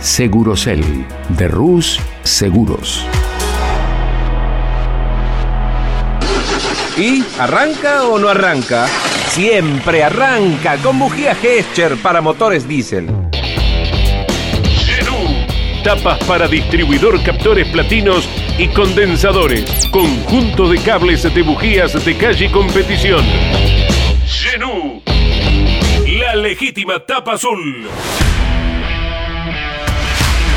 Segurocel de Rus Seguros. ¿Y arranca o no arranca? Siempre arranca con bujía Gescher para motores diésel. Genú. Tapas para distribuidor, captores platinos y condensadores. Conjunto de cables de bujías de calle y competición. Genú. La legítima tapa azul.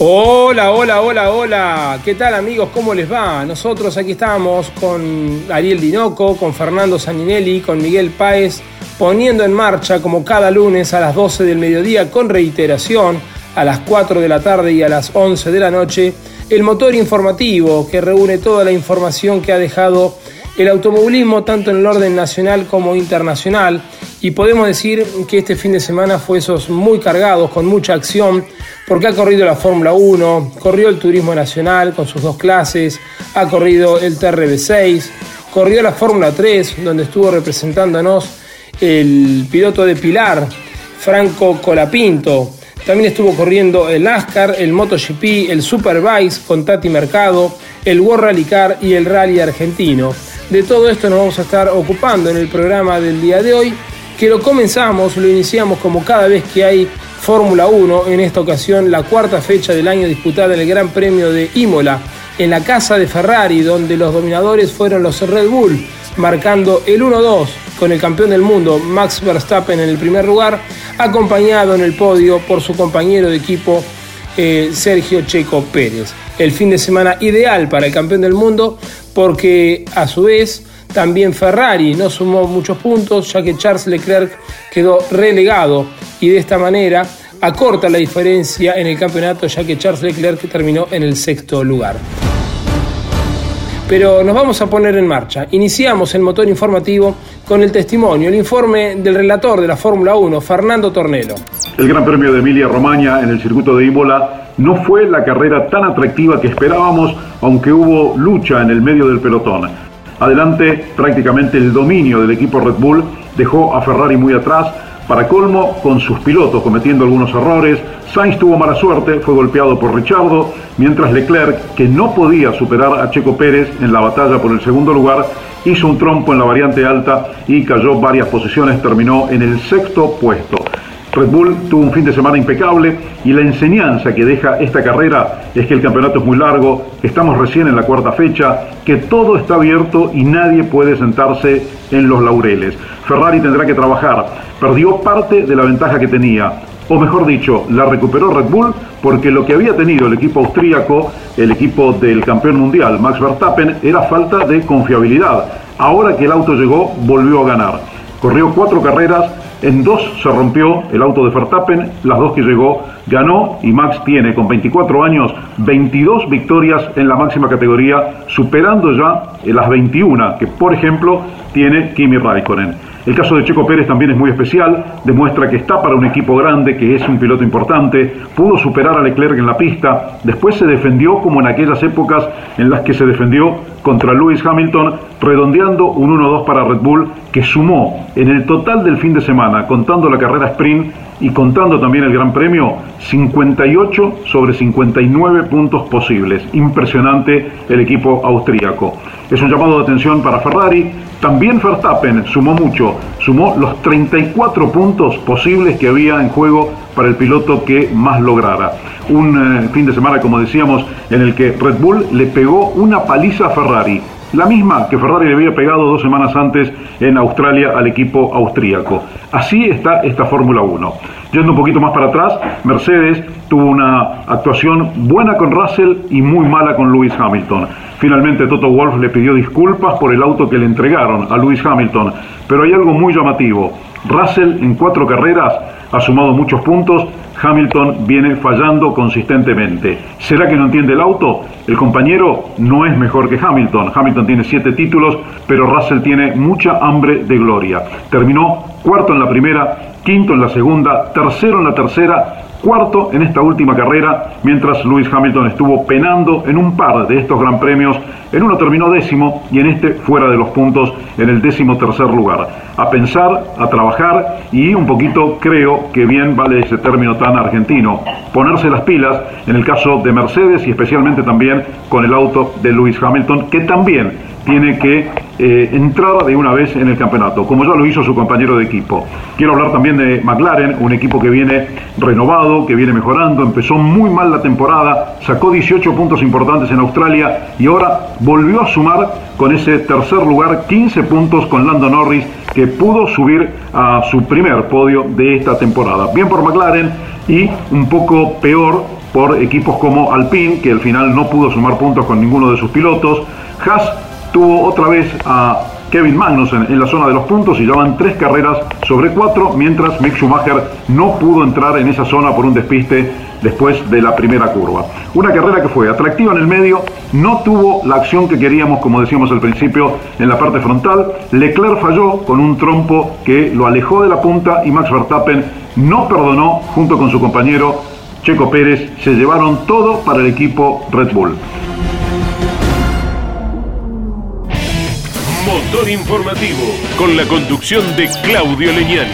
Hola, hola, hola, hola. ¿Qué tal amigos? ¿Cómo les va? Nosotros aquí estamos con Ariel Dinoco, con Fernando Saninelli, con Miguel Páez, poniendo en marcha como cada lunes a las 12 del mediodía con reiteración a las 4 de la tarde y a las 11 de la noche el motor informativo que reúne toda la información que ha dejado el automovilismo tanto en el orden nacional como internacional y podemos decir que este fin de semana fue esos muy cargados, con mucha acción, porque ha corrido la Fórmula 1, corrió el Turismo Nacional con sus dos clases, ha corrido el TRB6, corrió la Fórmula 3, donde estuvo representándonos el piloto de Pilar, Franco Colapinto. También estuvo corriendo el NASCAR, el MotoGP, el Superbike con Tati Mercado, el World Rally Car y el Rally Argentino. De todo esto nos vamos a estar ocupando en el programa del día de hoy, que lo comenzamos, lo iniciamos como cada vez que hay Fórmula 1, en esta ocasión la cuarta fecha del año disputada en el Gran Premio de Imola, en la casa de Ferrari, donde los dominadores fueron los Red Bull, marcando el 1-2 con el campeón del mundo Max Verstappen en el primer lugar, acompañado en el podio por su compañero de equipo eh, Sergio Checo Pérez. El fin de semana ideal para el campeón del mundo porque a su vez también Ferrari no sumó muchos puntos ya que Charles Leclerc quedó relegado y de esta manera acorta la diferencia en el campeonato ya que Charles Leclerc terminó en el sexto lugar. Pero nos vamos a poner en marcha. Iniciamos el motor informativo con el testimonio, el informe del relator de la Fórmula 1, Fernando Tornelo. El Gran Premio de Emilia Romagna en el circuito de Imola no fue la carrera tan atractiva que esperábamos, aunque hubo lucha en el medio del pelotón. Adelante, prácticamente el dominio del equipo Red Bull dejó a Ferrari muy atrás, para colmo, con sus pilotos cometiendo algunos errores, Sainz tuvo mala suerte, fue golpeado por Richardo, mientras Leclerc, que no podía superar a Checo Pérez en la batalla por el segundo lugar, hizo un trompo en la variante alta y cayó varias posiciones, terminó en el sexto puesto. Red Bull tuvo un fin de semana impecable y la enseñanza que deja esta carrera es que el campeonato es muy largo, estamos recién en la cuarta fecha, que todo está abierto y nadie puede sentarse en los laureles. Ferrari tendrá que trabajar, perdió parte de la ventaja que tenía, o mejor dicho, la recuperó Red Bull porque lo que había tenido el equipo austríaco, el equipo del campeón mundial, Max Verstappen, era falta de confiabilidad. Ahora que el auto llegó, volvió a ganar. Corrió cuatro carreras, en dos se rompió el auto de Verstappen, las dos que llegó ganó y Max tiene con 24 años 22 victorias en la máxima categoría, superando ya las 21 que por ejemplo tiene Kimi Raikkonen. El caso de Checo Pérez también es muy especial, demuestra que está para un equipo grande, que es un piloto importante, pudo superar a Leclerc en la pista, después se defendió como en aquellas épocas en las que se defendió contra Lewis Hamilton, redondeando un 1-2 para Red Bull, que sumó en el total del fin de semana, contando la carrera sprint y contando también el Gran Premio, 58 sobre 59 puntos posibles. Impresionante el equipo austríaco. Es un llamado de atención para Ferrari. También Verstappen sumó mucho, sumó los 34 puntos posibles que había en juego para el piloto que más lograra. Un eh, fin de semana, como decíamos, en el que Red Bull le pegó una paliza a Ferrari la misma que Ferrari le había pegado dos semanas antes en Australia al equipo austríaco. Así está esta Fórmula 1. Yendo un poquito más para atrás, Mercedes tuvo una actuación buena con Russell y muy mala con Lewis Hamilton. Finalmente Toto Wolf le pidió disculpas por el auto que le entregaron a Lewis Hamilton, pero hay algo muy llamativo. Russell en cuatro carreras ha sumado muchos puntos, Hamilton viene fallando consistentemente. ¿Será que no entiende el auto? El compañero no es mejor que Hamilton. Hamilton tiene siete títulos, pero Russell tiene mucha hambre de gloria. Terminó cuarto en la primera, quinto en la segunda, tercero en la tercera cuarto en esta última carrera, mientras Lewis Hamilton estuvo penando en un par de estos gran premios. En uno terminó décimo y en este fuera de los puntos en el décimo tercer lugar. A pensar, a trabajar y un poquito creo que bien vale ese término tan argentino. Ponerse las pilas en el caso de Mercedes y especialmente también con el auto de Lewis Hamilton, que también tiene que eh, entrar de una vez en el campeonato, como ya lo hizo su compañero de equipo. Quiero hablar también de McLaren, un equipo que viene renovado, que viene mejorando, empezó muy mal la temporada, sacó 18 puntos importantes en Australia y ahora volvió a sumar con ese tercer lugar 15 puntos con Lando Norris, que pudo subir a su primer podio de esta temporada. Bien por McLaren y un poco peor por equipos como Alpine, que al final no pudo sumar puntos con ninguno de sus pilotos. Haas tuvo otra vez a Kevin Magnussen en la zona de los puntos y llevan tres carreras sobre cuatro, mientras Mick Schumacher no pudo entrar en esa zona por un despiste después de la primera curva. Una carrera que fue atractiva en el medio, no tuvo la acción que queríamos, como decíamos al principio, en la parte frontal. Leclerc falló con un trompo que lo alejó de la punta y Max Verstappen no perdonó junto con su compañero Checo Pérez. Se llevaron todo para el equipo Red Bull. Motor informativo con la conducción de Claudio Leñán.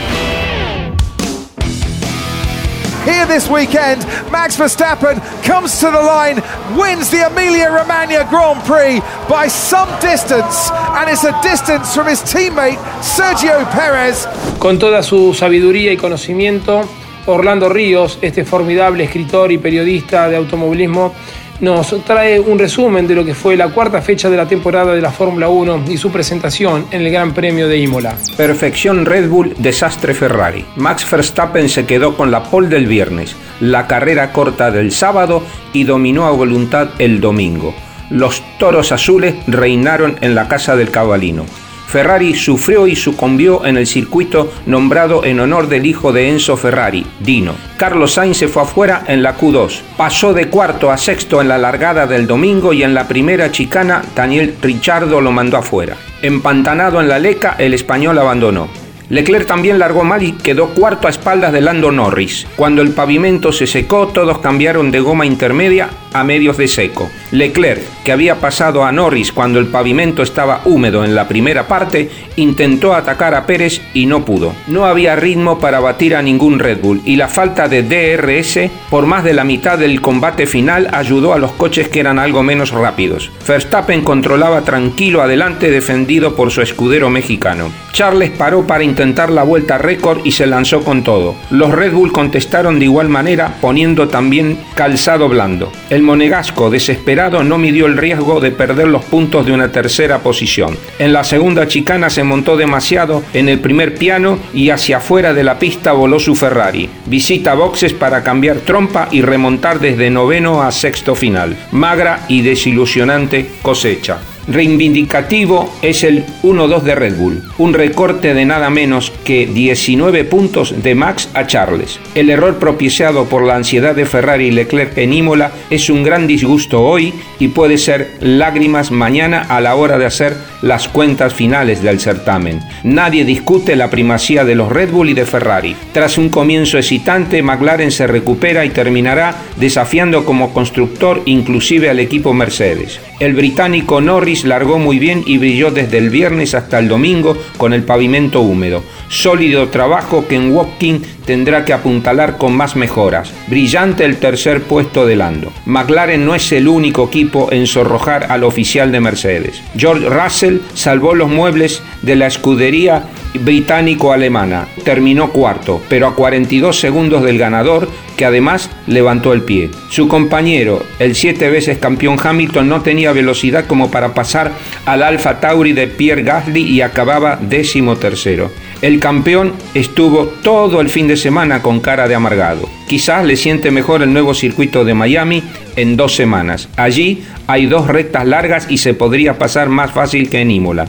Here this weekend, Max Verstappen comes to the line, wins the Emilia Romagna Grand Prix by some distance, and it's a distance from his teammate Sergio Perez. Con toda su sabiduría y conocimiento, Orlando Ríos, este formidable escritor y periodista de automovilismo, nos trae un resumen de lo que fue la cuarta fecha de la temporada de la Fórmula 1 y su presentación en el Gran Premio de Imola. Perfección Red Bull, desastre Ferrari. Max Verstappen se quedó con la pole del viernes, la carrera corta del sábado y dominó a voluntad el domingo. Los toros azules reinaron en la casa del cabalino. Ferrari sufrió y sucumbió en el circuito nombrado en honor del hijo de Enzo Ferrari, Dino. Carlos Sainz se fue afuera en la Q2. Pasó de cuarto a sexto en la largada del domingo y en la primera chicana Daniel Ricciardo lo mandó afuera. Empantanado en la leca, el español abandonó. Leclerc también largó mal y quedó cuarto a espaldas de Lando Norris. Cuando el pavimento se secó, todos cambiaron de goma intermedia a medios de seco. Leclerc, que había pasado a Norris cuando el pavimento estaba húmedo en la primera parte, intentó atacar a Pérez y no pudo. No había ritmo para batir a ningún Red Bull y la falta de DRS por más de la mitad del combate final ayudó a los coches que eran algo menos rápidos. Verstappen controlaba tranquilo adelante defendido por su escudero mexicano. Charles paró para intentar la vuelta récord y se lanzó con todo. Los Red Bull contestaron de igual manera poniendo también calzado blando. El monegasco desesperado no midió el riesgo de perder los puntos de una tercera posición. En la segunda chicana se montó demasiado en el primer piano y hacia afuera de la pista voló su Ferrari. Visita boxes para cambiar trompa y remontar desde noveno a sexto final. Magra y desilusionante cosecha. Reivindicativo es el 1-2 de Red Bull, un recorte de nada menos que 19 puntos de Max a Charles. El error propiciado por la ansiedad de Ferrari y Leclerc en Imola es un gran disgusto hoy y puede ser lágrimas mañana a la hora de hacer las cuentas finales del certamen. Nadie discute la primacía de los Red Bull y de Ferrari. Tras un comienzo excitante, McLaren se recupera y terminará desafiando como constructor inclusive al equipo Mercedes. El británico Norris Largó muy bien y brilló desde el viernes hasta el domingo con el pavimento húmedo. Sólido trabajo que en Walking tendrá que apuntalar con más mejoras. Brillante el tercer puesto de Lando. McLaren no es el único equipo en sonrojar al oficial de Mercedes. George Russell salvó los muebles de la escudería británico-alemana. Terminó cuarto, pero a 42 segundos del ganador, que además levantó el pie. Su compañero, el siete veces campeón Hamilton, no tenía velocidad como para pasar al Alfa Tauri de Pierre Gasly y acababa décimo tercero. El campeón estuvo todo el fin de semana con cara de amargado. Quizás le siente mejor el nuevo circuito de Miami en dos semanas. Allí hay dos rectas largas y se podría pasar más fácil que en Imola.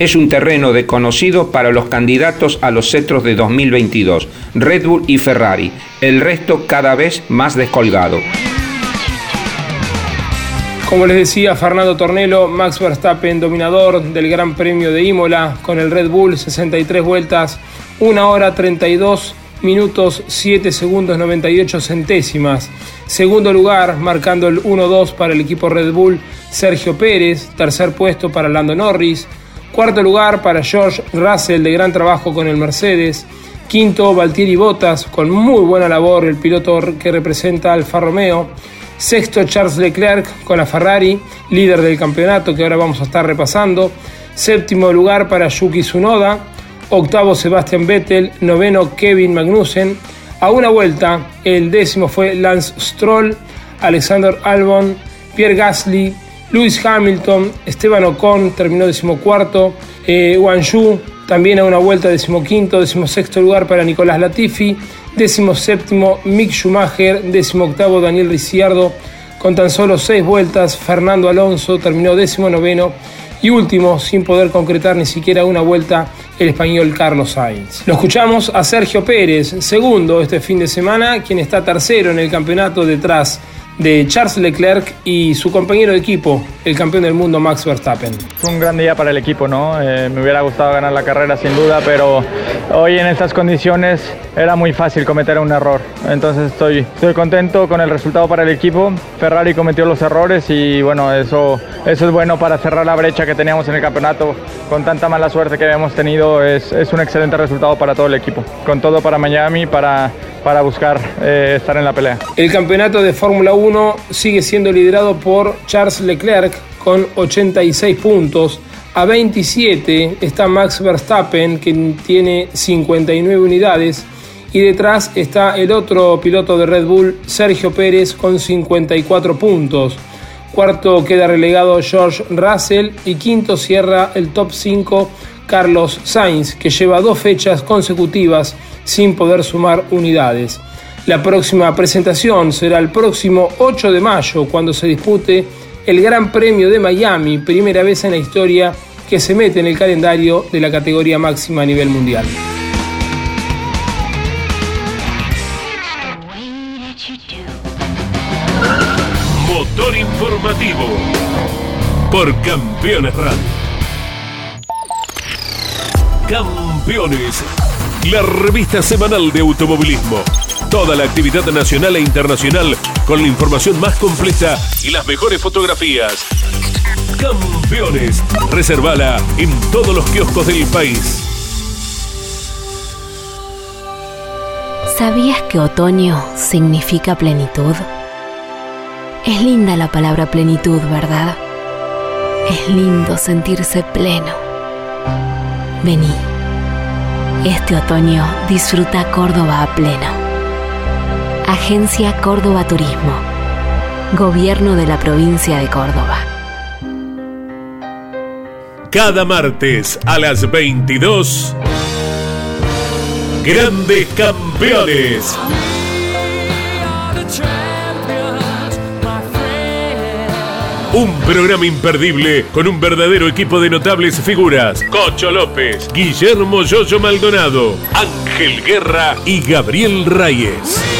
Es un terreno desconocido para los candidatos a los cetros de 2022, Red Bull y Ferrari. El resto cada vez más descolgado. Como les decía Fernando Tornelo, Max Verstappen dominador del Gran Premio de Imola con el Red Bull 63 vueltas, 1 hora 32 minutos 7 segundos 98 centésimas. Segundo lugar, marcando el 1-2 para el equipo Red Bull, Sergio Pérez. Tercer puesto para Lando Norris. Cuarto lugar para George Russell de gran trabajo con el Mercedes. Quinto, Valtieri Bottas con muy buena labor, el piloto que representa Alfa Romeo. Sexto, Charles Leclerc con la Ferrari, líder del campeonato que ahora vamos a estar repasando. Séptimo lugar para Yuki Tsunoda. Octavo, Sebastian Vettel. Noveno, Kevin Magnussen. A una vuelta, el décimo fue Lance Stroll, Alexander Albon, Pierre Gasly, Lewis Hamilton, Esteban Ocon terminó decimocuarto, eh, Wang Yu también a una vuelta decimoquinto, decimosexto lugar para Nicolás Latifi, séptimo Mick Schumacher, octavo Daniel Ricciardo, con tan solo seis vueltas, Fernando Alonso terminó noveno y último, sin poder concretar ni siquiera una vuelta, el español Carlos Sainz. Lo escuchamos a Sergio Pérez, segundo este fin de semana, quien está tercero en el campeonato detrás de Charles Leclerc y su compañero de equipo, el campeón del mundo Max Verstappen. Fue un gran día para el equipo, ¿no? Eh, me hubiera gustado ganar la carrera sin duda, pero hoy en estas condiciones era muy fácil cometer un error. Entonces estoy, estoy contento con el resultado para el equipo. Ferrari cometió los errores y bueno, eso, eso es bueno para cerrar la brecha que teníamos en el campeonato. Con tanta mala suerte que habíamos tenido, es, es un excelente resultado para todo el equipo. Con todo para Miami, para, para buscar eh, estar en la pelea. El campeonato de Fórmula 1 sigue siendo liderado por Charles Leclerc con 86 puntos. A 27 está Max Verstappen, que tiene 59 unidades. Y detrás está el otro piloto de Red Bull, Sergio Pérez, con 54 puntos. Cuarto queda relegado George Russell y quinto cierra el top 5 Carlos Sainz, que lleva dos fechas consecutivas sin poder sumar unidades. La próxima presentación será el próximo 8 de mayo cuando se dispute el Gran Premio de Miami, primera vez en la historia que se mete en el calendario de la categoría máxima a nivel mundial. Motor informativo por Campeones Radio. Campeones, la revista semanal de automovilismo toda la actividad nacional e internacional con la información más completa y las mejores fotografías. Campeones, reservala en todos los kioscos del país. ¿Sabías que otoño significa plenitud? Es linda la palabra plenitud, ¿verdad? Es lindo sentirse pleno. Vení. Este otoño disfruta Córdoba a pleno. Agencia Córdoba Turismo. Gobierno de la provincia de Córdoba. Cada martes a las 22. Grandes campeones. Un programa imperdible con un verdadero equipo de notables figuras. Cocho López, Guillermo Yoyo Maldonado, Ángel Guerra y Gabriel Reyes.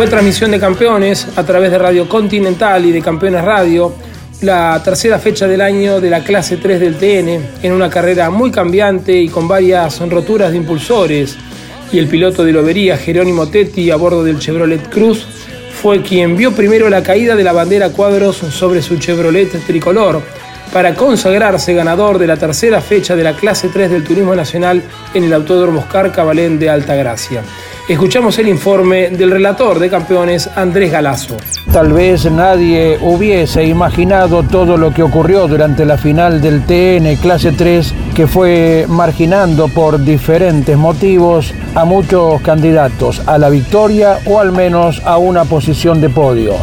Fue transmisión de campeones a través de Radio Continental y de Campeones Radio, la tercera fecha del año de la clase 3 del TN, en una carrera muy cambiante y con varias roturas de impulsores. Y el piloto de lobería, Jerónimo Tetti, a bordo del Chevrolet Cruz, fue quien vio primero la caída de la bandera cuadros sobre su Chevrolet tricolor, para consagrarse ganador de la tercera fecha de la clase 3 del Turismo Nacional en el Autódromo Oscar Cabalén de Altagracia. Escuchamos el informe del relator de campeones Andrés Galazo. Tal vez nadie hubiese imaginado todo lo que ocurrió durante la final del TN clase 3 que fue marginando por diferentes motivos a muchos candidatos a la victoria o al menos a una posición de podio.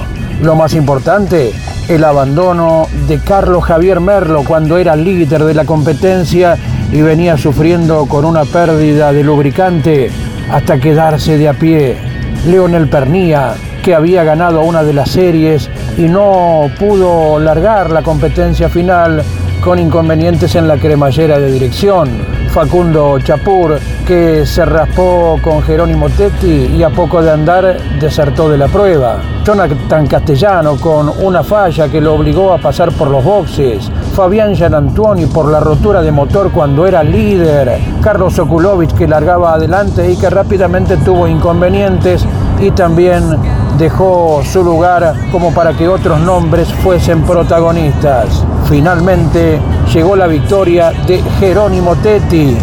Lo más importante, el abandono de Carlos Javier Merlo cuando era líder de la competencia y venía sufriendo con una pérdida de lubricante hasta quedarse de a pie. Leonel Pernía, que había ganado una de las series y no pudo largar la competencia final con inconvenientes en la cremallera de dirección. Facundo Chapur, que se raspó con Jerónimo Tetti y a poco de andar desertó de la prueba. Jonathan Castellano con una falla que lo obligó a pasar por los boxes. Fabián Gianantuoni por la rotura de motor cuando era líder. Carlos Okulovic que largaba adelante y que rápidamente tuvo inconvenientes y también dejó su lugar como para que otros nombres fuesen protagonistas. Finalmente llegó la victoria de Jerónimo Tetti.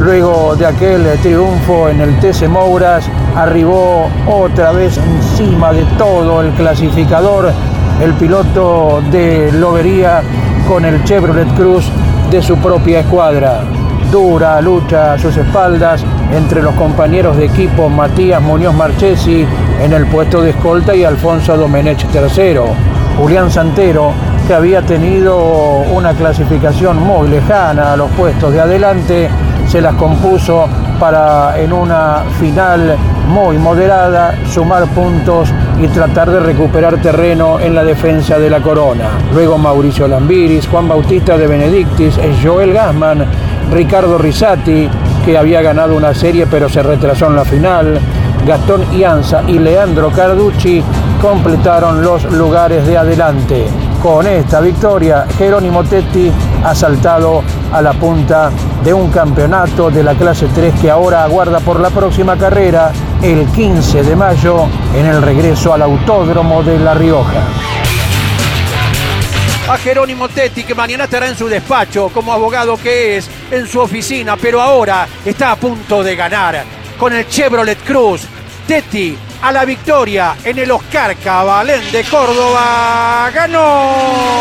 Luego de aquel triunfo en el TC Mouras, arribó otra vez encima de todo el clasificador el piloto de Lobería con el Chevrolet Cruz de su propia escuadra. Dura lucha a sus espaldas entre los compañeros de equipo Matías Muñoz Marchesi en el puesto de escolta y Alfonso Domenech tercero. Julián Santero, que había tenido una clasificación muy lejana a los puestos de adelante, se las compuso para en una final muy moderada sumar puntos y tratar de recuperar terreno en la defensa de la corona. Luego Mauricio Lambiris, Juan Bautista de Benedictis, Joel Gassman, Ricardo Risati, que había ganado una serie pero se retrasó en la final, Gastón Ianza y Leandro Carducci completaron los lugares de adelante. Con esta victoria, Jerónimo Tetti ha saltado a la punta de un campeonato de la clase 3 que ahora aguarda por la próxima carrera el 15 de mayo en el regreso al Autódromo de La Rioja a Jerónimo Tetti, que mañana estará en su despacho como abogado que es en su oficina, pero ahora está a punto de ganar con el Chevrolet Cruz. Tetti a la victoria en el Oscar Cabalén de Córdoba. ¡Ganó!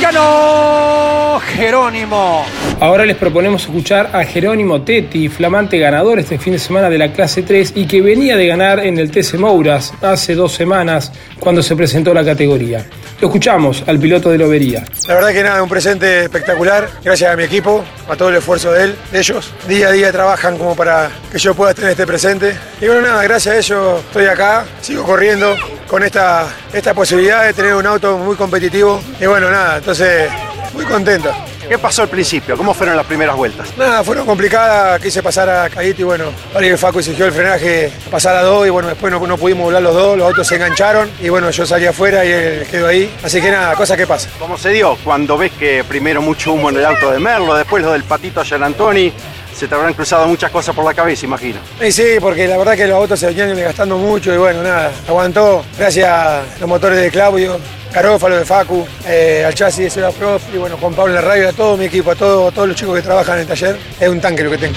¡Ganó Jerónimo! Ahora les proponemos escuchar a Jerónimo Tetti, flamante ganador este fin de semana de la clase 3 y que venía de ganar en el TC Mouras hace dos semanas cuando se presentó la categoría. Lo escuchamos al piloto de Lobería. La verdad que nada, un presente espectacular, gracias a mi equipo, a todo el esfuerzo de él, de ellos. Día a día trabajan como para que yo pueda tener este presente. Y bueno, nada, gracias a ellos estoy acá, sigo corriendo con esta, esta posibilidad de tener un auto muy competitivo. Y bueno, nada, entonces muy contento. ¿Qué pasó al principio? ¿Cómo fueron las primeras vueltas? Nada, fueron complicadas. Quise pasar a Caíto y bueno, el Facu exigió el frenaje pasar a dos y bueno, después no, no, pudimos volar los dos, los autos se engancharon y bueno, yo salí afuera y él quedó ahí. Así que nada, cosa que pasa. ¿Cómo se dio? Cuando ves que primero mucho humo en el auto de Merlo, después lo del patito Antoni, se te habrán cruzado muchas cosas por la cabeza, imagino. Sí, sí, porque la verdad que los autos se venían gastando mucho y bueno, nada, aguantó gracias a los motores de Claudio, Carófalo de Facu, eh, al chasis de Seba Prof y bueno, Juan Pablo en la radio, a todo mi equipo, a, todo, todos los chicos que trabajan en el taller. Es un tanque lo que tengo.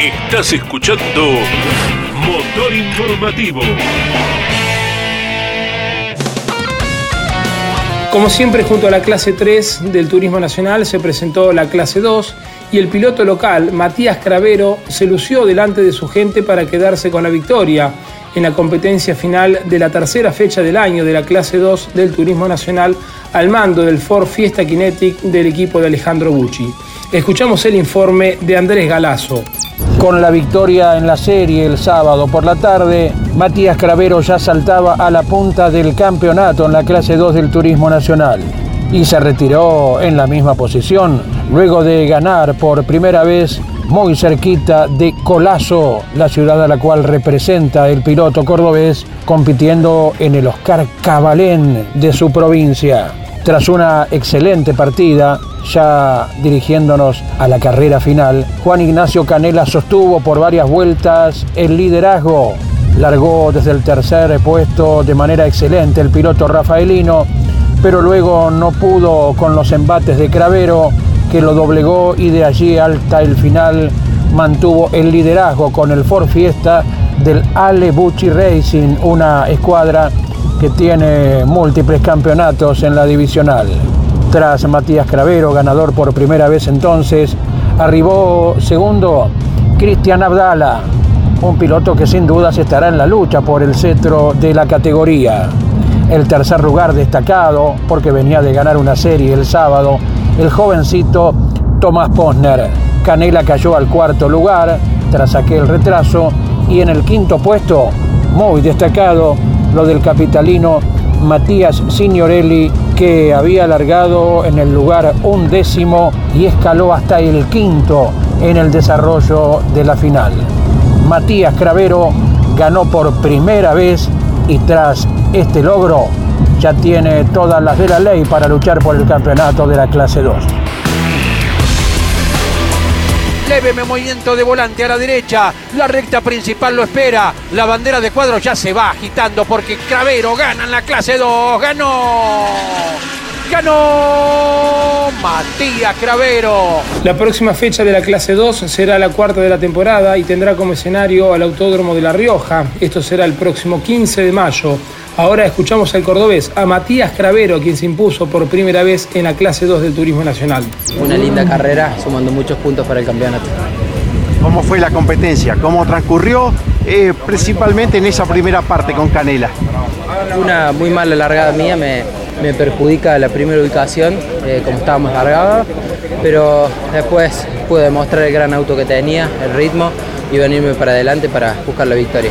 Estás escuchando Motor Informativo. Como siempre, junto a la clase 3 del Turismo Nacional se presentó la clase 2 y el piloto local, Matías Cravero, se lució delante de su gente para quedarse con la victoria en la competencia final de la tercera fecha del año de la clase 2 del Turismo Nacional al mando del Ford Fiesta Kinetic del equipo de Alejandro Bucci. Escuchamos el informe de Andrés Galazo. Con la victoria en la serie el sábado por la tarde, Matías Cravero ya saltaba a la punta del campeonato en la clase 2 del Turismo Nacional y se retiró en la misma posición luego de ganar por primera vez muy cerquita de Colazo, la ciudad a la cual representa el piloto cordobés, compitiendo en el Oscar Cabalén de su provincia. Tras una excelente partida, ya dirigiéndonos a la carrera final, Juan Ignacio Canela sostuvo por varias vueltas el liderazgo. Largó desde el tercer puesto de manera excelente el piloto rafaelino, pero luego no pudo con los embates de Cravero, que lo doblegó y de allí hasta el final mantuvo el liderazgo con el Ford Fiesta del Ale Bucci Racing, una escuadra que tiene múltiples campeonatos en la divisional. Tras Matías Cravero, ganador por primera vez entonces, arribó segundo Cristian Abdala, un piloto que sin dudas estará en la lucha por el cetro de la categoría. El tercer lugar destacado, porque venía de ganar una serie el sábado, el jovencito Tomás Posner. Canela cayó al cuarto lugar tras aquel retraso y en el quinto puesto, muy destacado, lo del capitalino Matías Signorelli, que había alargado en el lugar undécimo y escaló hasta el quinto en el desarrollo de la final. Matías Cravero ganó por primera vez y tras este logro ya tiene todas las de la ley para luchar por el campeonato de la clase 2 leve movimiento de volante a la derecha. La recta principal lo espera. La bandera de cuadro ya se va agitando porque Cravero gana en la clase 2. ¡Ganó! ganó Matías Cravero. La próxima fecha de la clase 2 será la cuarta de la temporada y tendrá como escenario al Autódromo de La Rioja. Esto será el próximo 15 de mayo. Ahora escuchamos al cordobés, a Matías Cravero, quien se impuso por primera vez en la clase 2 del Turismo Nacional. Una linda carrera, sumando muchos puntos para el campeonato. ¿Cómo fue la competencia? ¿Cómo transcurrió? Eh, principalmente en esa primera parte con Canela. Una muy mala largada mía, me, me perjudica la primera ubicación, eh, como estábamos largados, pero después pude demostrar el gran auto que tenía, el ritmo y venirme para adelante para buscar la victoria.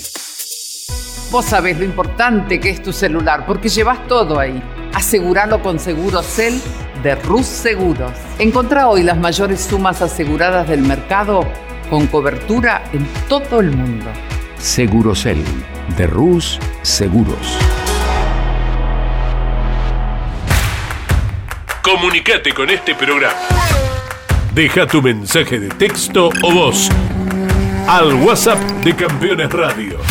Vos sabés lo importante que es tu celular, porque llevas todo ahí. Aseguralo con Segurocel de Rus Seguros. Encontrá hoy las mayores sumas aseguradas del mercado con cobertura en todo el mundo. Segurocel de Rus Seguros. Comunicate con este programa. Deja tu mensaje de texto o voz al WhatsApp de Campeones Radio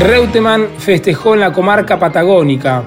Reutemann festejó en la comarca patagónica.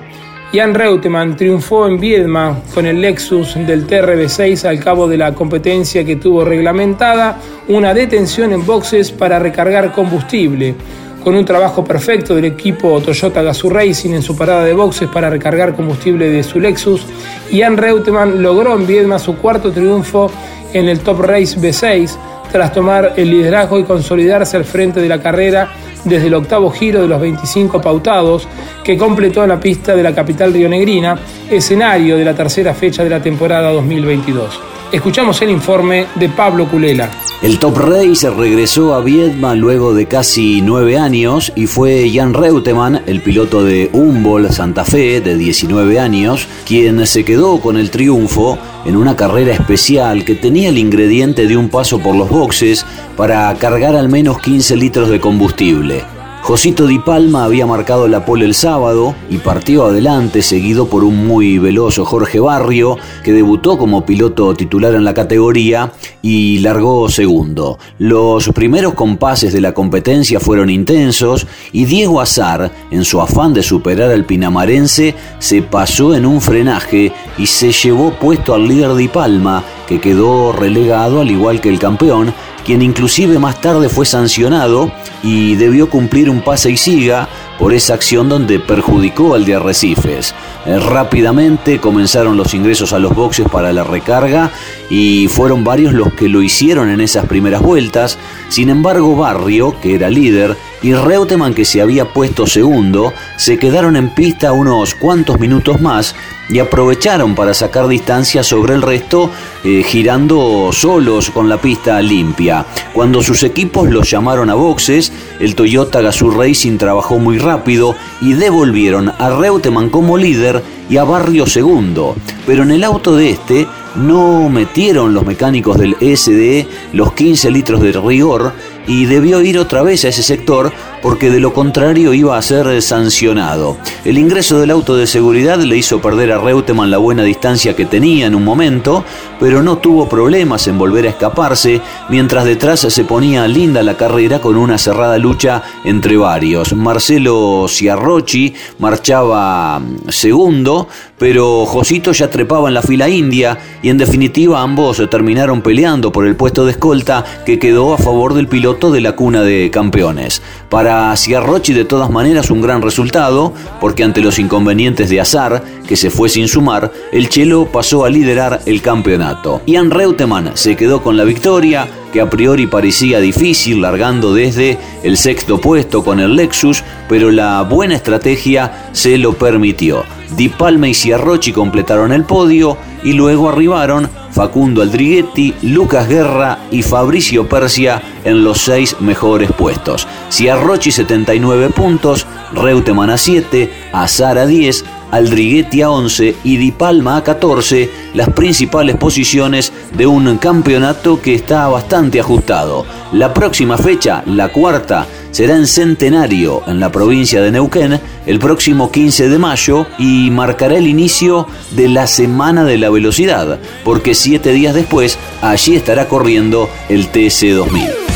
Jan Reutemann triunfó en Viedma con el Lexus del TRB6 al cabo de la competencia que tuvo reglamentada una detención en boxes para recargar combustible. con un trabajo perfecto del equipo Toyota Gazoo Racing en su parada de boxes para recargar combustible de su Lexus, Ian Reutemann logró en Viedma su cuarto triunfo en el Top Race B6 tras tomar el liderazgo y consolidarse al frente de la carrera desde el octavo giro de los 25 pautados que completó en la pista de la capital rionegrina, escenario de la tercera fecha de la temporada 2022. Escuchamos el informe de Pablo Culela. El Top Race regresó a Viedma luego de casi nueve años y fue Jan Reutemann, el piloto de Humboldt Santa Fe de 19 años, quien se quedó con el triunfo en una carrera especial que tenía el ingrediente de un paso por los boxes para cargar al menos 15 litros de combustible. Josito Di Palma había marcado la pole el sábado y partió adelante seguido por un muy veloz Jorge Barrio que debutó como piloto titular en la categoría y largó segundo. Los primeros compases de la competencia fueron intensos y Diego Azar, en su afán de superar al pinamarense, se pasó en un frenaje y se llevó puesto al líder Di Palma que quedó relegado al igual que el campeón quien inclusive más tarde fue sancionado y debió cumplir un pase y siga por esa acción donde perjudicó al de Arrecifes. Eh, rápidamente comenzaron los ingresos a los boxes para la recarga y fueron varios los que lo hicieron en esas primeras vueltas. Sin embargo, Barrio, que era líder, y Reutemann, que se había puesto segundo, se quedaron en pista unos cuantos minutos más y aprovecharon para sacar distancia sobre el resto, eh, girando solos con la pista limpia. Cuando sus equipos los llamaron a boxes, el Toyota Gazoo Racing trabajó muy rápido y devolvieron a Reutemann como líder y a Barrio segundo. Pero en el auto de este no metieron los mecánicos del SDE los 15 litros de rigor y debió ir otra vez a ese sector porque de lo contrario iba a ser sancionado. El ingreso del auto de seguridad le hizo perder a Reutemann la buena distancia que tenía en un momento, pero no tuvo problemas en volver a escaparse, mientras detrás se ponía linda la carrera con una cerrada lucha entre varios. Marcelo Ciarrochi marchaba mm, segundo, pero Josito ya trepaba en la fila india y en definitiva ambos terminaron peleando por el puesto de escolta que quedó a favor del piloto de la cuna de campeones. Para Ciarrochi de todas maneras un gran resultado, porque ante los inconvenientes de Azar, que se fue sin sumar, el Chelo pasó a liderar el campeonato. Ian Reutemann se quedó con la victoria, que a priori parecía difícil, largando desde el sexto puesto con el Lexus, pero la buena estrategia se lo permitió. Di Palma y Ciarrochi completaron el podio y luego arribaron Facundo Aldriguetti, Lucas Guerra y Fabricio Persia en los seis mejores puestos. Ciarrochi 79 puntos, Reutemann a 7, Azar a 10, Aldriguetti a 11 y Di Palma a 14, las principales posiciones de un campeonato que está bastante ajustado. La próxima fecha, la cuarta, será en Centenario, en la provincia de Neuquén, el próximo 15 de mayo y marcará el inicio de la Semana de la Velocidad, porque siete días después allí estará corriendo el TC2000.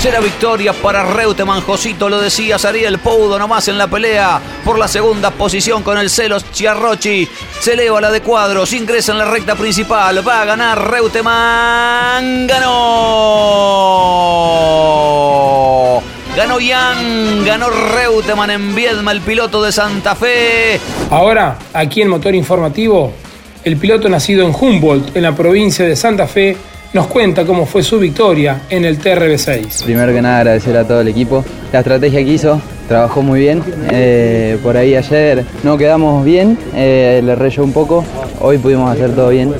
Será victoria para Reutemann, Josito lo decía, Ariel Poudo nomás en la pelea por la segunda posición con el Celos Chiarrochi. Se eleva la de cuadros, ingresa en la recta principal, va a ganar Reutemann, ganó. Ganó Yang, ganó Reutemann en Viedma, el piloto de Santa Fe. Ahora, aquí en Motor Informativo, el piloto nacido en Humboldt, en la provincia de Santa Fe, nos cuenta cómo fue su victoria en el TRB6. Primero que nada agradecer a todo el equipo. La estrategia que hizo trabajó muy bien. Eh, por ahí ayer no quedamos bien, eh, le reyó un poco. Hoy pudimos hacer todo bien.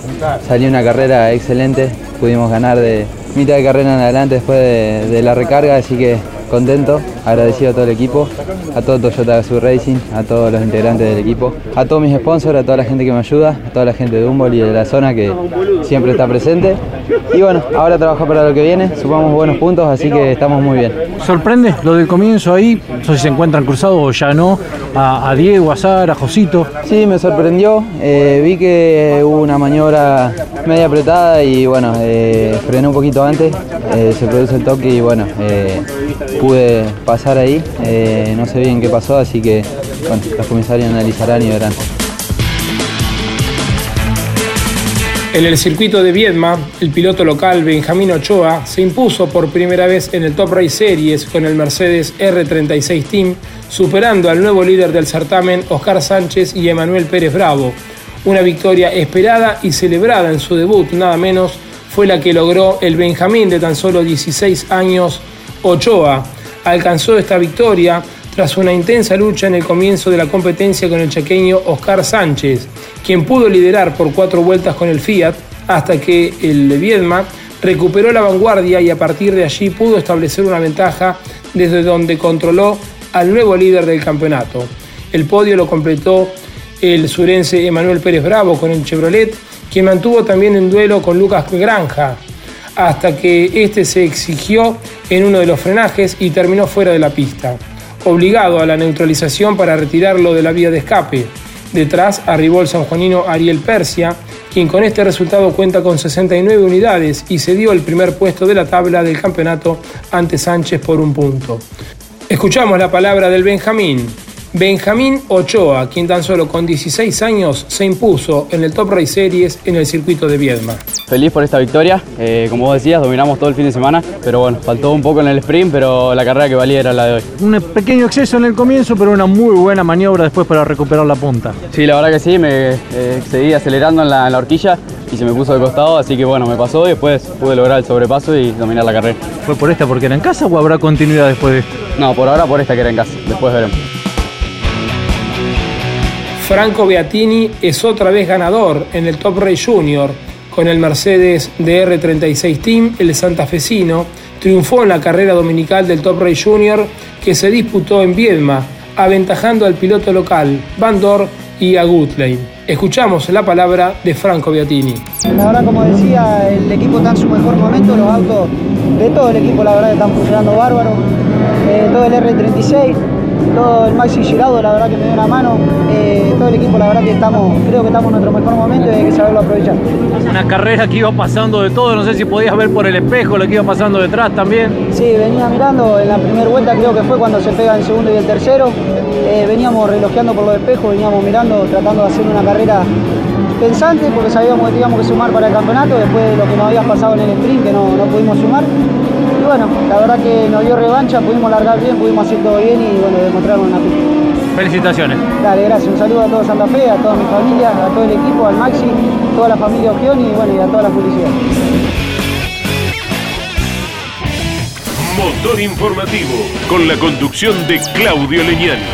Salió una carrera excelente. Pudimos ganar de mitad de carrera en adelante después de, de la recarga, así que contento, agradecido a todo el equipo, a todo Toyota Gazoo Racing, a todos los integrantes del equipo, a todos mis sponsors, a toda la gente que me ayuda, a toda la gente de Humboldt y de la zona que siempre está presente. Y bueno, ahora trabajar para lo que viene, sumamos buenos puntos, así que estamos muy bien. ¿Sorprende lo del comienzo ahí? No sé si se encuentran cruzados o ya no. A, a Diego, a Sara, a Josito. Sí, me sorprendió. eh, vi que hubo una maniobra media apretada y bueno, eh, frené un poquito antes. eh, se produce el toque y bueno, eh, pude pasar ahí. eh, no sé bien qué pasó, así que los comisarios analizarán y verán. En el circuito de Viedma, el piloto local Benjamín Ochoa se impuso por primera vez en el Top Race Series con el Mercedes R36 Team, superando al nuevo líder del certamen Oscar Sánchez y Emanuel Pérez Bravo. Una victoria esperada y celebrada en su debut, nada menos, fue la que logró el Benjamín de tan solo 16 años, Ochoa. Alcanzó esta victoria tras una intensa lucha en el comienzo de la competencia con el chaqueño Oscar Sánchez, quien pudo liderar por cuatro vueltas con el Fiat hasta que el Viedma recuperó la vanguardia y a partir de allí pudo establecer una ventaja desde donde controló al nuevo líder del campeonato. El podio lo completó el surense Emanuel Pérez Bravo con el Chevrolet, quien mantuvo también en duelo con Lucas Granja, hasta que este se exigió en uno de los frenajes y terminó fuera de la pista obligado a la neutralización para retirarlo de la vía de escape. Detrás arribó el sanjuanino Ariel Persia, quien con este resultado cuenta con 69 unidades y cedió el primer puesto de la tabla del campeonato ante Sánchez por un punto. Escuchamos la palabra del Benjamín. Benjamín Ochoa, quien tan solo con 16 años se impuso en el Top Race Series en el circuito de Viedma. Feliz por esta victoria, eh, como vos decías, dominamos todo el fin de semana, pero bueno, faltó un poco en el sprint, pero la carrera que valía era la de hoy. Un pequeño exceso en el comienzo, pero una muy buena maniobra después para recuperar la punta. Sí, la verdad que sí, me eh, seguí acelerando en la, en la horquilla y se me puso de costado, así que bueno, me pasó y después pude lograr el sobrepaso y dominar la carrera. ¿Fue por esta porque era en casa o habrá continuidad después de esto? No, por ahora por esta que era en casa, después veremos. Franco Beatini es otra vez ganador en el Top Race Junior con el Mercedes DR36 Team, el santafesino, triunfó en la carrera dominical del Top Race Junior que se disputó en Viedma, aventajando al piloto local, Van Dor y a Gutlane. Escuchamos la palabra de Franco Beatini. La verdad, como decía, el equipo está en su mejor momento, los autos de todo el equipo, la verdad, están funcionando bárbaro. Eh, todo el R36, todo el Maxi Girado, la verdad que me dio una mano. Eh, todo el equipo, la verdad que estamos, creo que estamos en nuestro mejor momento y hay que saberlo aprovechar. Una carrera que iba pasando de todo, no sé si podías ver por el espejo lo que iba pasando detrás también. Sí, venía mirando en la primera vuelta, creo que fue cuando se pega el segundo y el tercero. Eh, veníamos relojeando por los espejos, veníamos mirando, tratando de hacer una carrera pensante porque sabíamos que teníamos que sumar para el campeonato después de lo que nos había pasado en el sprint que no, no pudimos sumar. Bueno, la verdad que nos dio revancha, pudimos largar bien, pudimos hacer todo bien y bueno, demostraron una pista. Felicitaciones. Dale, gracias. Un saludo a todo Santa Fe, a toda mi familia, a todo el equipo, al Maxi, toda la familia Ogioni y bueno, y a toda la publicidad. Motor informativo con la conducción de Claudio Leñani.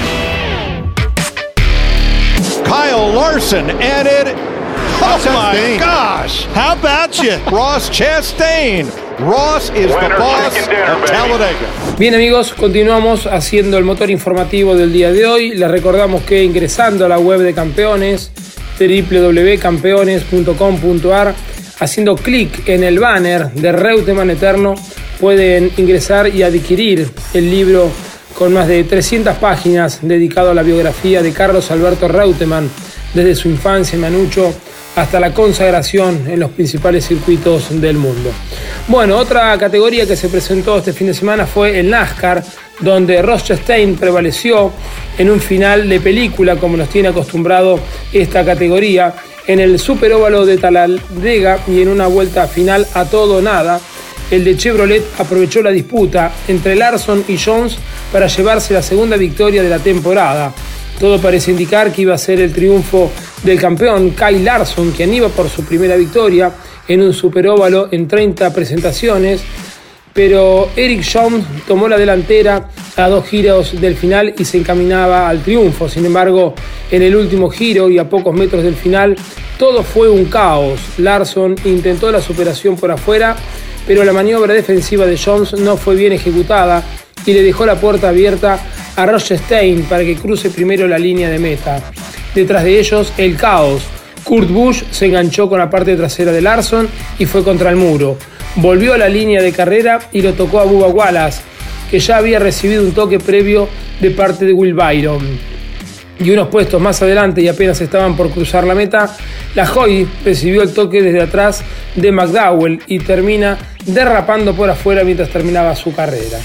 Kyle Larson added. Oh my gosh! How about you, Ross Chastain? Ross is the boss of Talladega. Bien amigos, continuamos haciendo el motor informativo del día de hoy. Les recordamos que ingresando a la web de campeones, www.campeones.com.ar, haciendo clic en el banner de Reutemann Eterno, pueden ingresar y adquirir el libro con más de 300 páginas dedicado a la biografía de Carlos Alberto Reutemann, desde su infancia en Manucho hasta la consagración en los principales circuitos del mundo. Bueno, otra categoría que se presentó este fin de semana fue el NASCAR, donde Ross prevaleció en un final de película, como nos tiene acostumbrado esta categoría, en el superóvalo de Talladega y en una vuelta final a todo nada. El de Chevrolet aprovechó la disputa entre Larson y Jones para llevarse la segunda victoria de la temporada. Todo parece indicar que iba a ser el triunfo del campeón Kyle Larson, quien iba por su primera victoria en un superóvalo en 30 presentaciones, pero Eric Jones tomó la delantera a dos giros del final y se encaminaba al triunfo. Sin embargo, en el último giro y a pocos metros del final, todo fue un caos. Larson intentó la superación por afuera, pero la maniobra defensiva de Jones no fue bien ejecutada y le dejó la puerta abierta a Rochestein para que cruce primero la línea de meta. Detrás de ellos, el caos. Kurt Busch se enganchó con la parte trasera de Larson y fue contra el muro. Volvió a la línea de carrera y lo tocó a Bubba Wallace, que ya había recibido un toque previo de parte de Will Byron. Y unos puestos más adelante y apenas estaban por cruzar la meta, la Hoy recibió el toque desde atrás de McDowell y termina derrapando por afuera mientras terminaba su carrera.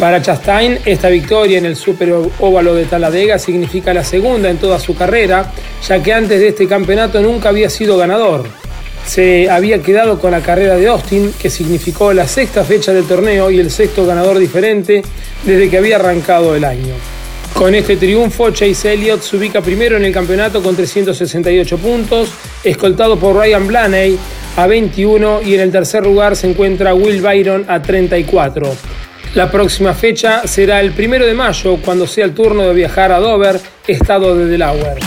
Para Chastain, esta victoria en el Super Óvalo de Talladega significa la segunda en toda su carrera, ya que antes de este campeonato nunca había sido ganador. se había quedado con la carrera de Austin, que significó la sexta fecha del torneo y el sexto ganador diferente desde que había arrancado el año. Con este triunfo, Chase Elliott se ubica primero en el campeonato con 368 puntos, escoltado por Ryan Blaney a 21 y en el tercer lugar se encuentra Will Byron a 34. La próxima fecha será el primero de mayo, cuando sea el turno de viajar a Dover, estado de Delaware.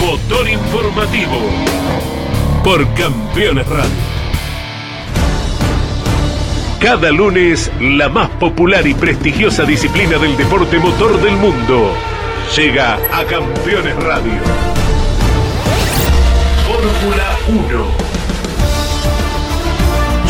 Motor informativo por Campeones Radio. Cada lunes, la más popular y prestigiosa disciplina del deporte motor del mundo llega a Campeones Radio. Fórmula 1.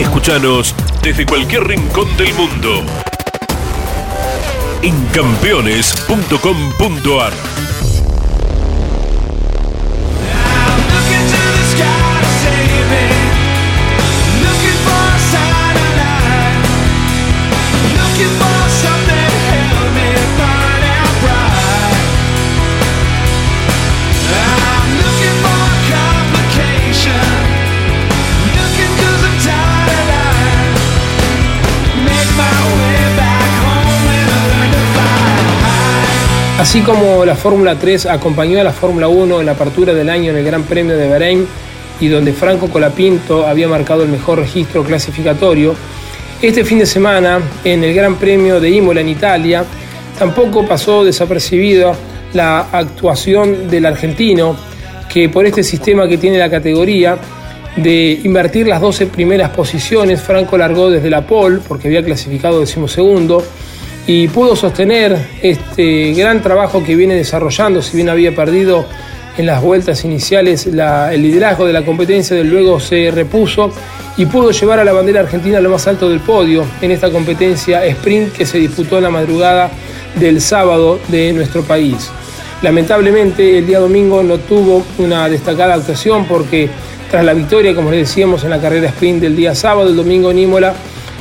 Escúchanos desde cualquier rincón del mundo. En campeones.com.ar. Así como la Fórmula 3 acompañó a la Fórmula 1 en la apertura del año en el Gran Premio de Bahrein y donde Franco Colapinto había marcado el mejor registro clasificatorio, este fin de semana en el Gran Premio de Imola en Italia tampoco pasó desapercibido la actuación del argentino que por este sistema que tiene la categoría de invertir las 12 primeras posiciones, Franco largó desde la pole porque había clasificado decimosegundo y pudo sostener este gran trabajo que viene desarrollando, si bien había perdido en las vueltas iniciales el liderazgo de la competencia, de luego se repuso y pudo llevar a la bandera argentina a lo más alto del podio en esta competencia sprint que se disputó en la madrugada del sábado de nuestro país. Lamentablemente el día domingo no tuvo una destacada actuación porque tras la victoria, como les decíamos, en la carrera sprint del día sábado, el domingo en Imola,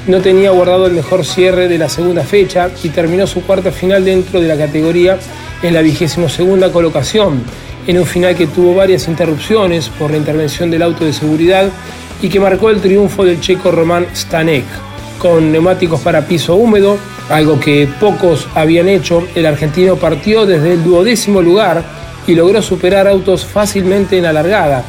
no tenía guardado el mejor cierre de la segunda fecha y terminó su cuarta final dentro de la categoría en la vigésimo segunda colocación, en un final que tuvo varias interrupciones por la intervención del auto de seguridad y que marcó el triunfo del checo Román Stanek. Con neumáticos para piso húmedo, algo que pocos habían hecho, el argentino partió desde el duodécimo lugar y logró superar autos fácilmente en la largada.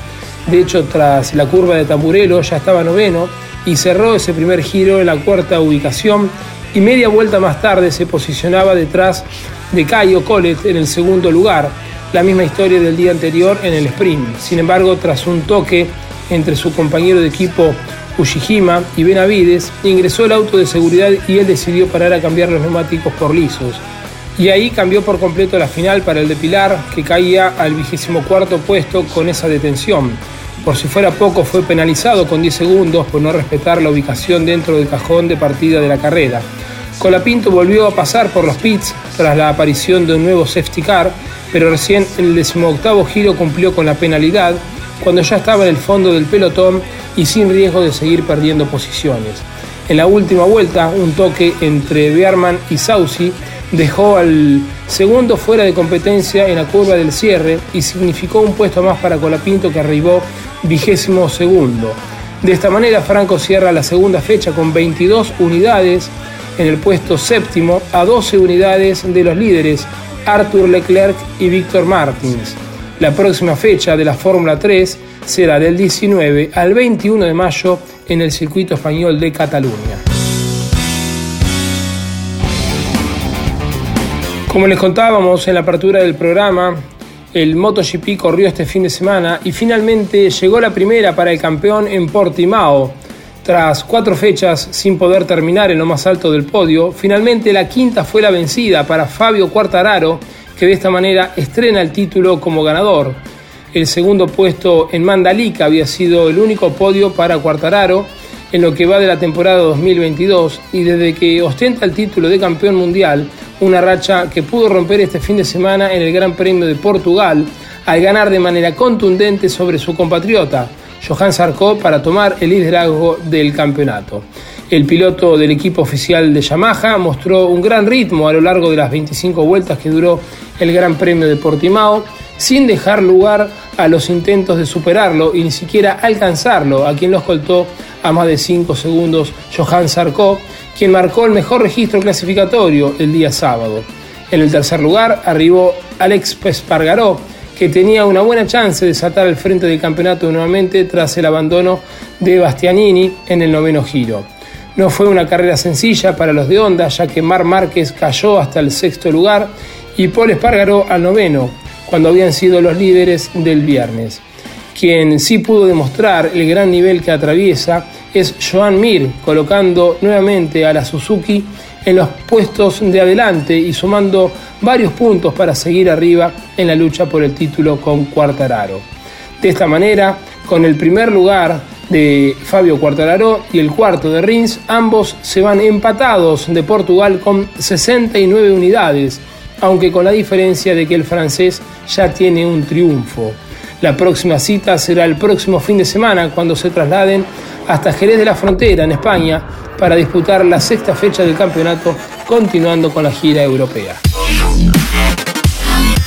De hecho, tras la curva de Tamburelo ya estaba noveno y cerró ese primer giro en la cuarta ubicación y media vuelta más tarde se posicionaba detrás de Caio Collet en el segundo lugar, la misma historia del día anterior en el sprint. Sin embargo, tras un toque entre su compañero de equipo Ushijima y Benavides, ingresó el auto de seguridad y él decidió parar a cambiar los neumáticos por lisos. Y ahí cambió por completo la final para el de Pilar, que caía al vigésimo cuarto puesto con esa detención. Por si fuera poco, fue penalizado con 10 segundos por no respetar la ubicación dentro del cajón de partida de la carrera. Colapinto volvió a pasar por los pits tras la aparición de un nuevo safety car, pero recién en el decimoctavo giro cumplió con la penalidad cuando ya estaba en el fondo del pelotón y sin riesgo de seguir perdiendo posiciones. En la última vuelta, un toque entre Bearman y Saucy dejó al segundo fuera de competencia en la curva del cierre y significó un puesto más para Colapinto que arribó vigésimo segundo. De esta manera, Franco cierra la segunda fecha con 22 unidades en el puesto séptimo a 12 unidades de los líderes Arthur Leclerc y Víctor Martins. La próxima fecha de la Fórmula 3 será del 19 al 21 de mayo en el circuito español de Cataluña. Como les contábamos en la apertura del programa, el MotoGP corrió este fin de semana y finalmente llegó la primera para el campeón en Portimao. Tras cuatro fechas sin poder terminar en lo más alto del podio, finalmente la quinta fue la vencida para Fabio Quartararo, que de esta manera estrena el título como ganador. El segundo puesto en Mandalika había sido el único podio para Quartararo en lo que va de la temporada 2022 y desde que ostenta el título de campeón mundial, una racha que pudo romper este fin de semana en el Gran Premio de Portugal al ganar de manera contundente sobre su compatriota, Johan Sarko, para tomar el liderazgo del campeonato. El piloto del equipo oficial de Yamaha mostró un gran ritmo a lo largo de las 25 vueltas que duró el Gran Premio de Portimao, sin dejar lugar a los intentos de superarlo y ni siquiera alcanzarlo, a quien lo escoltó a más de 5 segundos Johan Sarko, quien marcó el mejor registro clasificatorio el día sábado. En el tercer lugar arribó Alex Pespargaró, que tenía una buena chance de saltar al frente del campeonato nuevamente tras el abandono de Bastianini en el noveno giro. No fue una carrera sencilla para los de Honda, ya que Mar Márquez cayó hasta el sexto lugar y Paul Espargaró al noveno, cuando habían sido los líderes del viernes. Quien sí pudo demostrar el gran nivel que atraviesa es Joan Mir, colocando nuevamente a la Suzuki en los puestos de adelante y sumando varios puntos para seguir arriba en la lucha por el título con Quartararo. De esta manera, con el primer lugar de Fabio Quartararo y el cuarto de Rins, ambos se van empatados de Portugal con 69 unidades, aunque con la diferencia de que el francés ya tiene un triunfo. La próxima cita será el próximo fin de semana cuando se trasladen hasta Jerez de la Frontera, en España, para disputar la sexta fecha del campeonato, continuando con la gira europea.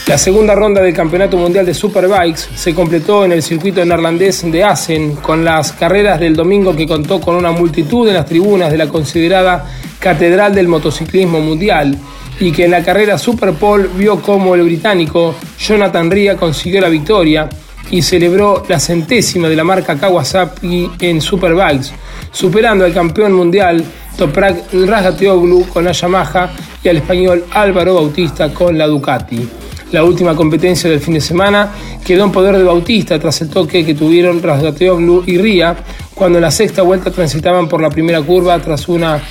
La segunda ronda del Campeonato Mundial de Superbikes se completó en el circuito neerlandés de Assen con las carreras del domingo que contó con una multitud en las tribunas de la considerada Catedral del Motociclismo Mundial y que en la carrera Super Pole vio como el británico Jonathan Ria consiguió la victoria y celebró la centésima de la marca Kawasaki en Superbikes, superando al campeón mundial Toprak Razgatlioglu con la Yamaha y al español Álvaro Bautista con la Ducati. La última competencia del fin de semana quedó en poder de Bautista tras el toque que tuvieron Razgatlioglu y Ria cuando en la sexta vuelta transitaban por la primera curva tras una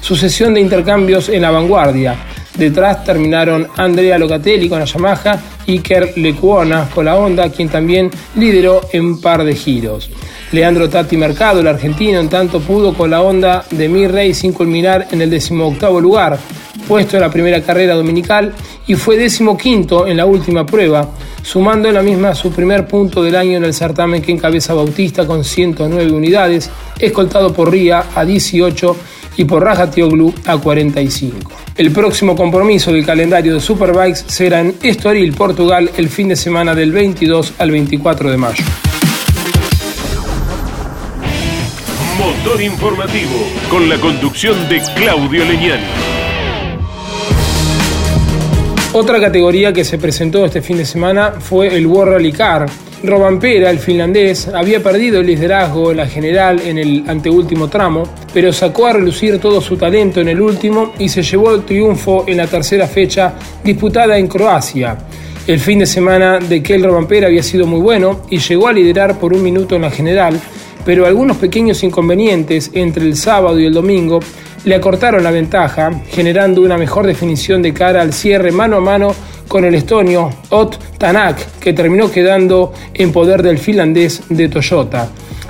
sucesión de intercambios en la vanguardia. Detrás terminaron Andrea Locatelli con la Yamaha Iker Lecuona con la Honda, quien también lideró en par de giros. Leandro Tati Mercado, el argentino, en tanto pudo con la Honda de Mir sin culminar en el decimoctavo lugar, puesto en la primera carrera dominical y fue decimoquinto en la última prueba, sumando en la misma su primer punto del año en el certamen que encabeza Bautista con 109 unidades, escoltado por Ría a 18 y por Rajatioglu a 45. El próximo compromiso del calendario de Superbikes será en Estoril, Portugal, el fin de semana del 22 al 24 de mayo. Motor informativo con la conducción de Claudio Leñani. Otra categoría que se presentó este fin de semana fue el World Rally Car. Robampera, el finlandés, había perdido el liderazgo en la general en el anteúltimo tramo, pero sacó a relucir todo su talento en el último y se llevó el triunfo en la tercera fecha disputada en Croacia. El fin de semana de Kel Robampera había sido muy bueno y llegó a liderar por un minuto en la general, pero algunos pequeños inconvenientes entre el sábado y el domingo le acortaron la ventaja, generando una mejor definición de cara al cierre mano a mano con el estonio Ot Tanak, que terminó quedando en poder del finlandés de Toyota.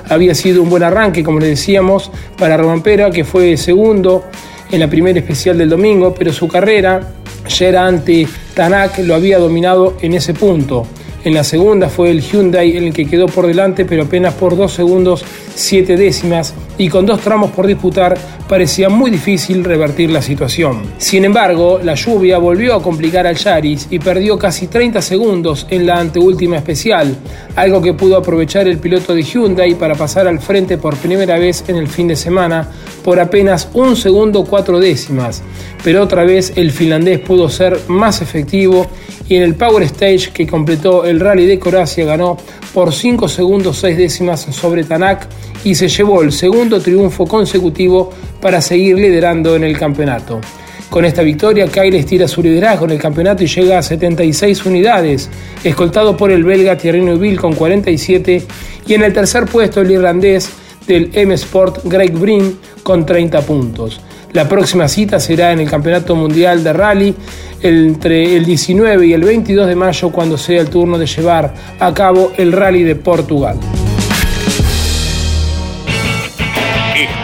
Había sido un buen arranque, como le decíamos, para Romampera, que fue segundo en la primera especial del domingo, pero su carrera ya era ante Tanak, lo había dominado en ese punto. En la segunda fue el Hyundai en el que quedó por delante, pero apenas por dos segundos siete décimas y con dos tramos por disputar parecía muy difícil revertir la situación. Sin embargo, la lluvia volvió a complicar al Yaris y perdió casi 30 segundos en la anteúltima especial, algo que pudo aprovechar el piloto de Hyundai para pasar al frente por primera vez en el fin de semana por apenas un segundo cuatro décimas. Pero otra vez el finlandés pudo ser más efectivo y en el Power Stage que completó el Rally de Croacia ganó por 5 segundos 6 décimas sobre Tanak y se llevó el segundo triunfo consecutivo para seguir liderando en el campeonato. Con esta victoria, Kyle estira su liderazgo en el campeonato y llega a 76 unidades, escoltado por el belga Thierry Neuville con 47 y en el tercer puesto el irlandés del M Sport Greg Brin con 30 puntos. La próxima cita será en el Campeonato Mundial de Rally entre el 19 y el 22 de mayo cuando sea el turno de llevar a cabo el Rally de Portugal.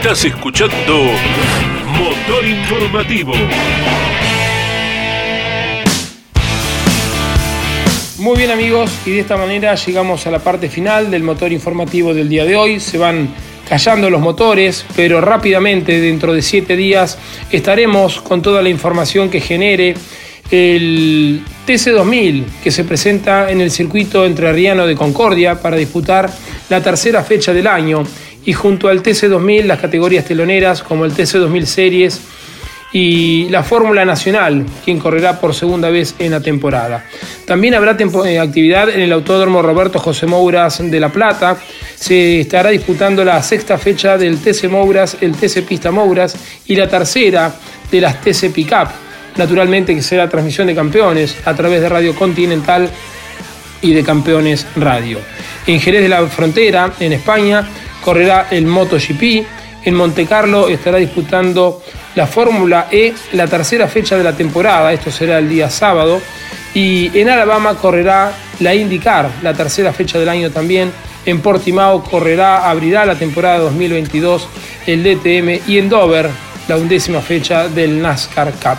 Estás escuchando Motor Informativo. Muy bien amigos, y de esta manera llegamos a la parte final del motor informativo del día de hoy. Se van callando los motores, pero rápidamente, dentro de siete días, estaremos con toda la información que genere el TC2000 que se presenta en el circuito entrerriano de Concordia para disputar la tercera fecha del año y junto al TC2000 las categorías teloneras como el TC2000 Series y la Fórmula Nacional, quien correrá por segunda vez en la temporada. También habrá eh, actividad en el Autódromo Roberto José Mouras de La Plata. Se estará disputando la sexta fecha del TC Mouras, el TC Pista Mouras y la tercera de las TC Pickup. Naturalmente que será transmisión de campeones a través de Radio Continental y de Campeones Radio. En Jerez de la Frontera, en España, correrá el MotoGP. En Monte Carlo estará disputando la Fórmula E, la tercera fecha de la temporada, esto será el día sábado. Y en Alabama correrá la IndyCar, la tercera fecha del año también. En Portimao correrá, abrirá la temporada 2022 el DTM y en Dover la undécima fecha del NASCAR Cup.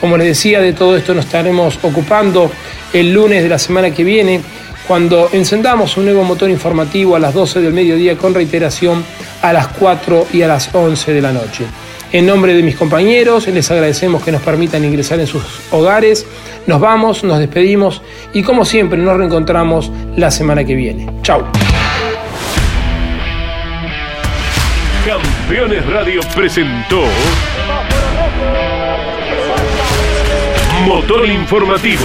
Como les decía, de todo esto nos estaremos ocupando el lunes de la semana que viene cuando encendamos un nuevo motor informativo a las 12 del mediodía con reiteración a las 4 y a las 11 de la noche. En nombre de mis compañeros, les agradecemos que nos permitan ingresar en sus hogares. Nos vamos, nos despedimos y como siempre nos reencontramos la semana que viene. Chao. Campeones Radio presentó Motor Informativo.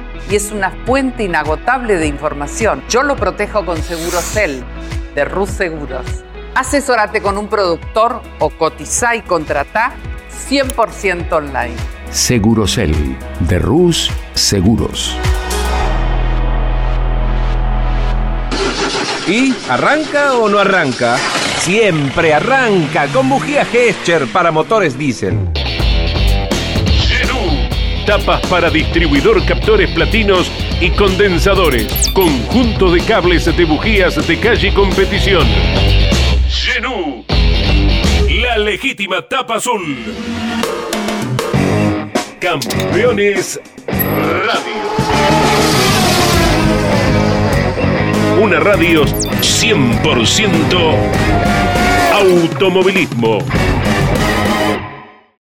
y es una fuente inagotable de información. Yo lo protejo con Segurocel de Rus Seguros. Asesórate con un productor o cotiza y contrata 100% online. Segurocel de Rus Seguros. ¿Y arranca o no arranca? Siempre arranca con bujía Gescher para motores diésel. Tapas para distribuidor captores platinos y condensadores. Conjunto de cables de bujías de calle competición. Genú. La legítima tapa azul. Campeones Radio. Una radio 100% automovilismo.